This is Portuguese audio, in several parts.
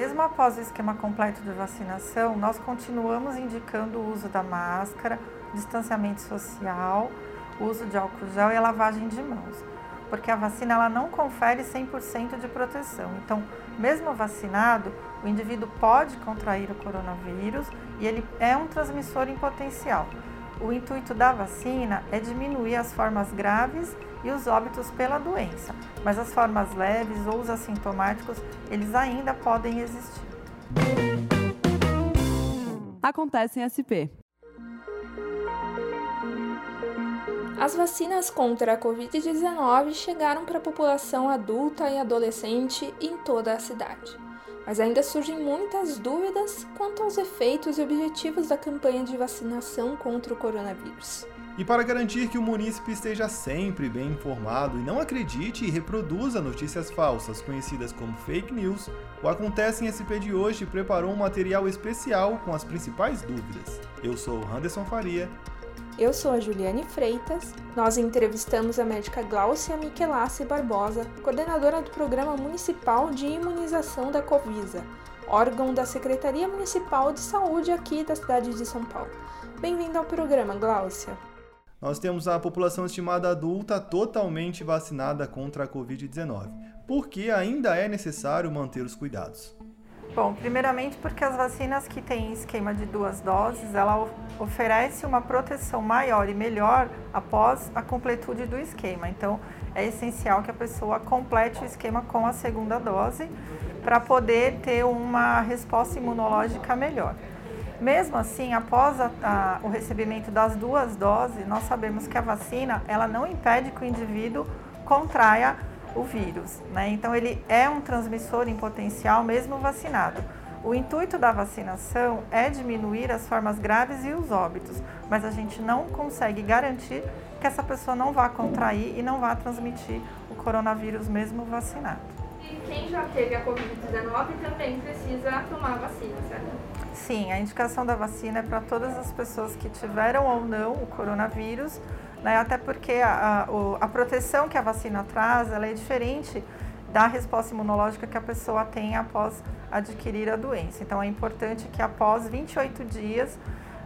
mesmo após o esquema completo de vacinação, nós continuamos indicando o uso da máscara, distanciamento social, uso de álcool gel e a lavagem de mãos, porque a vacina ela não confere 100% de proteção. Então, mesmo vacinado, o indivíduo pode contrair o coronavírus e ele é um transmissor em potencial. O intuito da vacina é diminuir as formas graves e os óbitos pela doença, mas as formas leves ou os assintomáticos, eles ainda podem existir. Acontece em SP. As vacinas contra a Covid-19 chegaram para a população adulta e adolescente em toda a cidade. Mas ainda surgem muitas dúvidas quanto aos efeitos e objetivos da campanha de vacinação contra o coronavírus. E para garantir que o munícipe esteja sempre bem informado e não acredite e reproduza notícias falsas conhecidas como fake news, o Acontece em SP de hoje preparou um material especial com as principais dúvidas. Eu sou Anderson Faria eu sou a Juliane Freitas. Nós entrevistamos a médica Glaucia Michelassi Barbosa, coordenadora do Programa Municipal de Imunização da Covisa, órgão da Secretaria Municipal de Saúde aqui da cidade de São Paulo. Bem-vinda ao programa, Glaucia. Nós temos a população estimada adulta totalmente vacinada contra a Covid-19, porque ainda é necessário manter os cuidados. Bom, primeiramente porque as vacinas que têm esquema de duas doses, ela oferece uma proteção maior e melhor após a completude do esquema. Então, é essencial que a pessoa complete o esquema com a segunda dose para poder ter uma resposta imunológica melhor. Mesmo assim, após a, a, o recebimento das duas doses, nós sabemos que a vacina ela não impede que o indivíduo contraia o vírus. Né? Então, ele é um transmissor em potencial, mesmo vacinado. O intuito da vacinação é diminuir as formas graves e os óbitos, mas a gente não consegue garantir que essa pessoa não vá contrair e não vá transmitir o coronavírus mesmo vacinado. Quem já teve a Covid-19 também precisa tomar a vacina, certo? Sim, a indicação da vacina é para todas as pessoas que tiveram ou não o coronavírus, né? até porque a, a, a proteção que a vacina traz ela é diferente da resposta imunológica que a pessoa tem após adquirir a doença. Então é importante que após 28 dias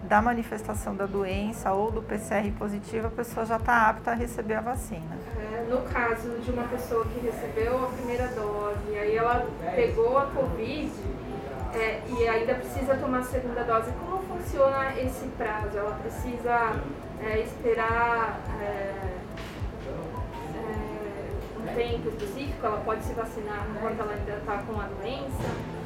da manifestação da doença ou do PCR positivo, a pessoa já está apta a receber a vacina. É, no caso de uma pessoa que recebeu a primeira dose, aí ela pegou a Covid é, e ainda precisa tomar a segunda dose, como funciona esse prazo? Ela precisa é, esperar é, é, um tempo específico? Ela pode se vacinar enquanto ela ainda está com a doença?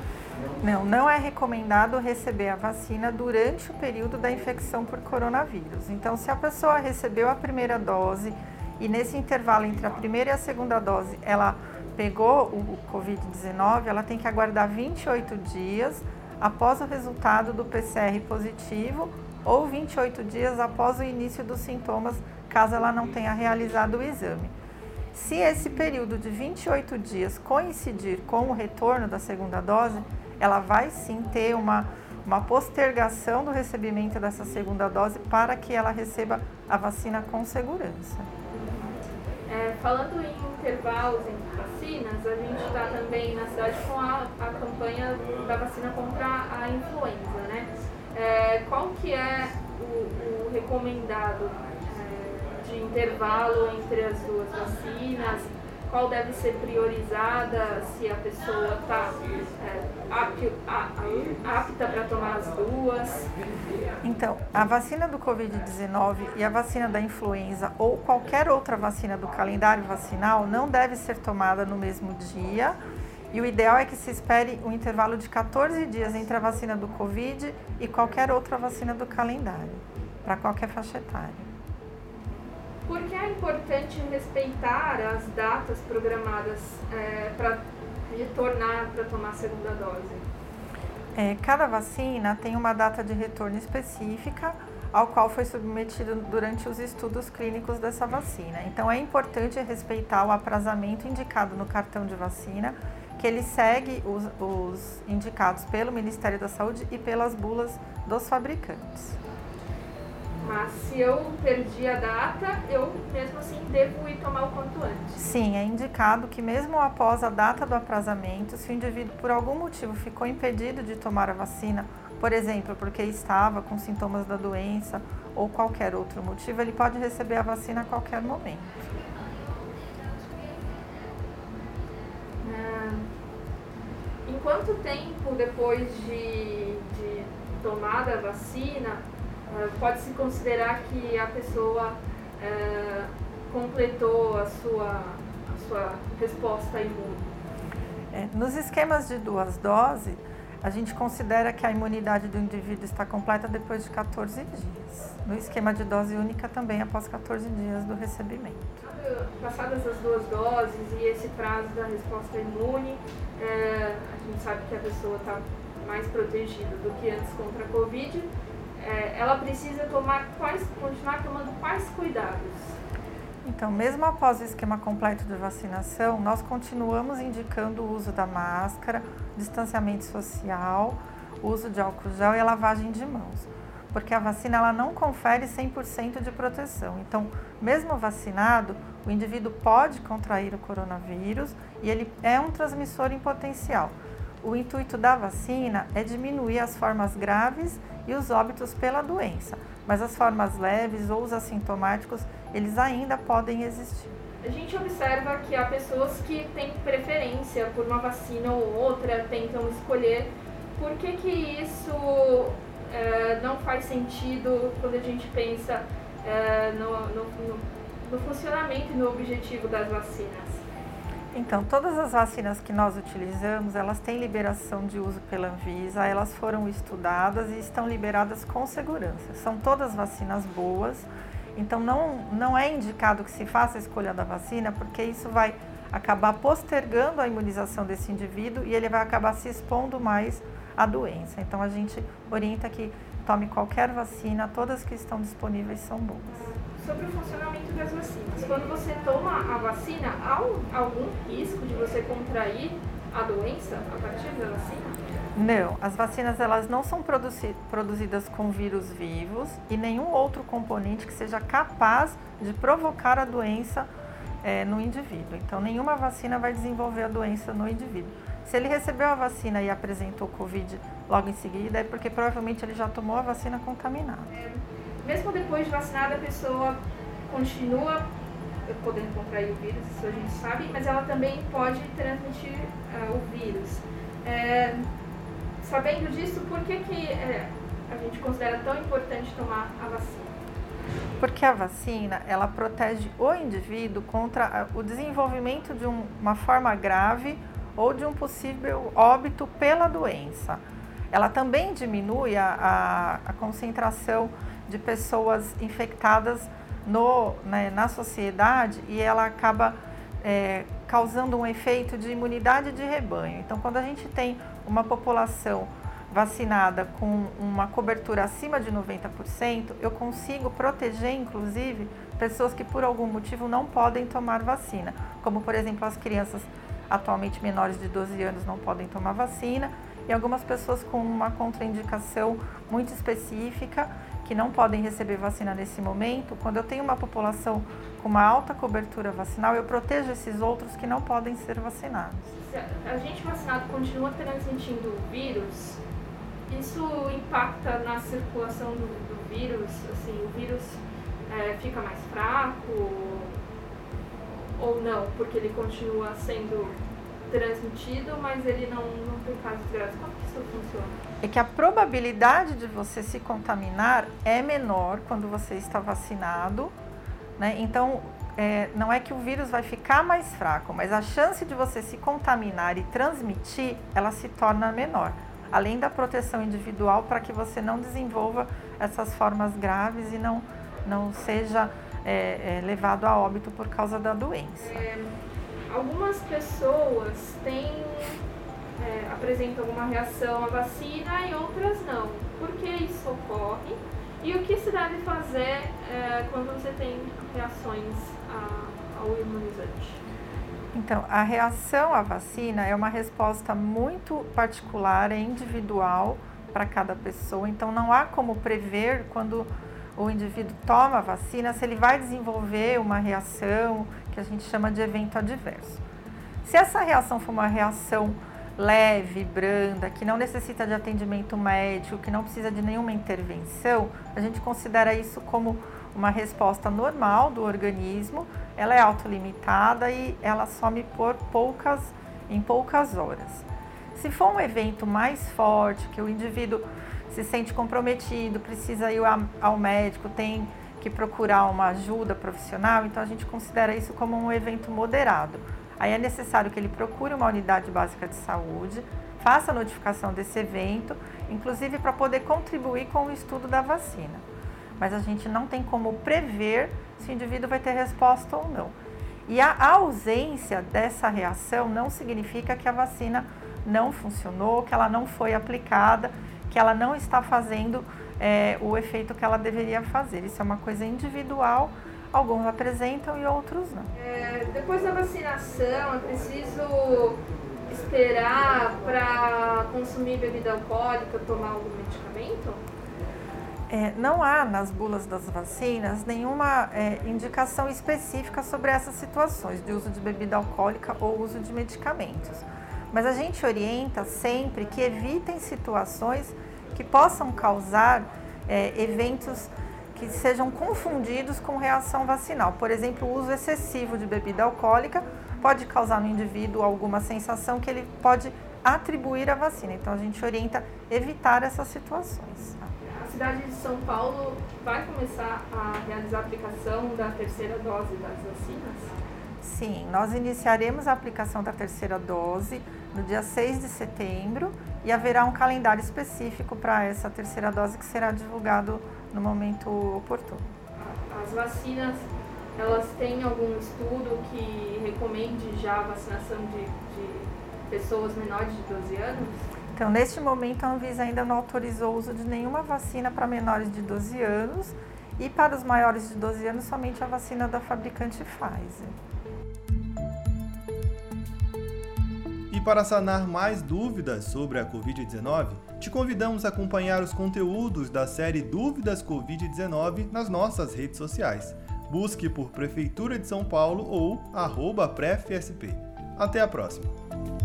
Não, não é recomendado receber a vacina durante o período da infecção por coronavírus. Então, se a pessoa recebeu a primeira dose e nesse intervalo entre a primeira e a segunda dose ela pegou o Covid-19, ela tem que aguardar 28 dias após o resultado do PCR positivo ou 28 dias após o início dos sintomas, caso ela não tenha realizado o exame. Se esse período de 28 dias coincidir com o retorno da segunda dose, ela vai sim ter uma, uma postergação do recebimento dessa segunda dose para que ela receba a vacina com segurança. É, falando em intervalos entre vacinas, a gente está também na cidade com a, a campanha da vacina contra a influenza, né? É, qual que é o, o recomendado de intervalo entre as duas vacinas? qual deve ser priorizada, se a pessoa está é, apta para tomar as duas? Então, a vacina do Covid-19 e a vacina da influenza ou qualquer outra vacina do calendário vacinal não deve ser tomada no mesmo dia. E o ideal é que se espere um intervalo de 14 dias entre a vacina do Covid e qualquer outra vacina do calendário, para qualquer faixa etária. Por que é importante respeitar as datas programadas é, para retornar para tomar a segunda dose? É, cada vacina tem uma data de retorno específica ao qual foi submetido durante os estudos clínicos dessa vacina. Então é importante respeitar o aprazamento indicado no cartão de vacina, que ele segue os, os indicados pelo Ministério da Saúde e pelas bulas dos fabricantes. Mas se eu perdi a data, eu mesmo assim devo ir tomar o quanto antes. Sim, é indicado que mesmo após a data do aprazamento, se o indivíduo por algum motivo ficou impedido de tomar a vacina, por exemplo, porque estava com sintomas da doença ou qualquer outro motivo, ele pode receber a vacina a qualquer momento. Ah, em quanto tempo depois de, de tomada a vacina pode-se considerar que a pessoa ah, completou a sua, a sua resposta imune? É, nos esquemas de duas doses, a gente considera que a imunidade do indivíduo está completa depois de 14 dias. No esquema de dose única, também após 14 dias do recebimento. Passadas as duas doses e esse prazo da resposta imune, é, a gente sabe que a pessoa está mais protegida do que antes contra a Covid. É, ela precisa tomar quais, continuar tomando quais cuidados? Então, mesmo após o esquema completo de vacinação, nós continuamos indicando o uso da máscara, distanciamento social, uso de álcool gel e lavagem de mãos, porque a vacina ela não confere 100% de proteção. Então, mesmo vacinado, o indivíduo pode contrair o coronavírus e ele é um transmissor em potencial. O intuito da vacina é diminuir as formas graves e os óbitos pela doença, mas as formas leves ou os assintomáticos, eles ainda podem existir. A gente observa que há pessoas que têm preferência por uma vacina ou outra, tentam escolher. Por que, que isso é, não faz sentido quando a gente pensa é, no, no, no, no funcionamento e no objetivo das vacinas? Então, todas as vacinas que nós utilizamos, elas têm liberação de uso pela Anvisa, elas foram estudadas e estão liberadas com segurança. São todas vacinas boas, então não, não é indicado que se faça a escolha da vacina, porque isso vai acabar postergando a imunização desse indivíduo e ele vai acabar se expondo mais à doença. Então a gente orienta que tome qualquer vacina, todas que estão disponíveis são boas sobre o funcionamento das vacinas. Quando você toma a vacina, há algum risco de você contrair a doença a partir da vacina? Não, as vacinas elas não são produzi produzidas com vírus vivos e nenhum outro componente que seja capaz de provocar a doença é, no indivíduo. Então, nenhuma vacina vai desenvolver a doença no indivíduo. Se ele recebeu a vacina e apresentou Covid logo em seguida, é porque provavelmente ele já tomou a vacina contaminada. É mesmo depois de vacinada, a pessoa continua podendo contrair o vírus, isso a gente sabe, mas ela também pode transmitir uh, o vírus. É, sabendo disso, por que, que é, a gente considera tão importante tomar a vacina? Porque a vacina, ela protege o indivíduo contra o desenvolvimento de um, uma forma grave ou de um possível óbito pela doença. Ela também diminui a, a, a concentração de pessoas infectadas no, né, na sociedade e ela acaba é, causando um efeito de imunidade de rebanho. Então, quando a gente tem uma população vacinada com uma cobertura acima de 90%, eu consigo proteger, inclusive, pessoas que por algum motivo não podem tomar vacina, como por exemplo as crianças atualmente menores de 12 anos não podem tomar vacina e algumas pessoas com uma contraindicação muito específica que não podem receber vacina nesse momento, quando eu tenho uma população com uma alta cobertura vacinal, eu protejo esses outros que não podem ser vacinados. A gente vacinado continua transmitindo o vírus, isso impacta na circulação do, do vírus? Assim, o vírus é, fica mais fraco ou não, porque ele continua sendo transmitido, mas ele não, não tem casos graves. Como que isso funciona? É que a probabilidade de você se contaminar é menor quando você está vacinado, né? Então, é, não é que o vírus vai ficar mais fraco, mas a chance de você se contaminar e transmitir, ela se torna menor. Além da proteção individual para que você não desenvolva essas formas graves e não, não seja é, é, levado a óbito por causa da doença. É, algumas pessoas têm, é, apresentam alguma reação à vacina e outras não. Por que isso ocorre? E o que se deve fazer é, quando você tem reações a, ao imunizante? Então, a reação à vacina é uma resposta muito particular, é individual para cada pessoa. Então, não há como prever quando o indivíduo toma a vacina se ele vai desenvolver uma reação que a gente chama de evento adverso. Se essa reação for uma reação leve, branda, que não necessita de atendimento médico, que não precisa de nenhuma intervenção, a gente considera isso como uma resposta normal do organismo, ela é autolimitada e ela some por poucas, em poucas horas. Se for um evento mais forte, que o indivíduo se sente comprometido, precisa ir ao médico, tem que procurar uma ajuda profissional, então a gente considera isso como um evento moderado. Aí é necessário que ele procure uma unidade básica de saúde, faça a notificação desse evento, inclusive para poder contribuir com o estudo da vacina. Mas a gente não tem como prever se o indivíduo vai ter resposta ou não. E a ausência dessa reação não significa que a vacina não funcionou, que ela não foi aplicada, que ela não está fazendo é, o efeito que ela deveria fazer. Isso é uma coisa individual, alguns apresentam e outros não. É, depois da vacinação, é preciso esperar para consumir bebida alcoólica, tomar algum medicamento? É, não há nas bulas das vacinas nenhuma é, indicação específica sobre essas situações de uso de bebida alcoólica ou uso de medicamentos. Mas a gente orienta sempre que evitem situações que possam causar é, eventos que sejam confundidos com reação vacinal. Por exemplo, o uso excessivo de bebida alcoólica pode causar no indivíduo alguma sensação que ele pode atribuir à vacina. Então a gente orienta evitar essas situações. A cidade de São Paulo vai começar a realizar a aplicação da terceira dose das vacinas? Sim, nós iniciaremos a aplicação da terceira dose no dia 6 de setembro e haverá um calendário específico para essa terceira dose que será divulgado no momento oportuno. As vacinas, elas têm algum estudo que recomende já a vacinação de, de pessoas menores de 12 anos? Então, neste momento, a Anvisa ainda não autorizou o uso de nenhuma vacina para menores de 12 anos e para os maiores de 12 anos, somente a vacina da fabricante Pfizer. E para sanar mais dúvidas sobre a Covid-19, te convidamos a acompanhar os conteúdos da série Dúvidas Covid-19 nas nossas redes sociais. Busque por Prefeitura de São Paulo ou arroba Até a próxima!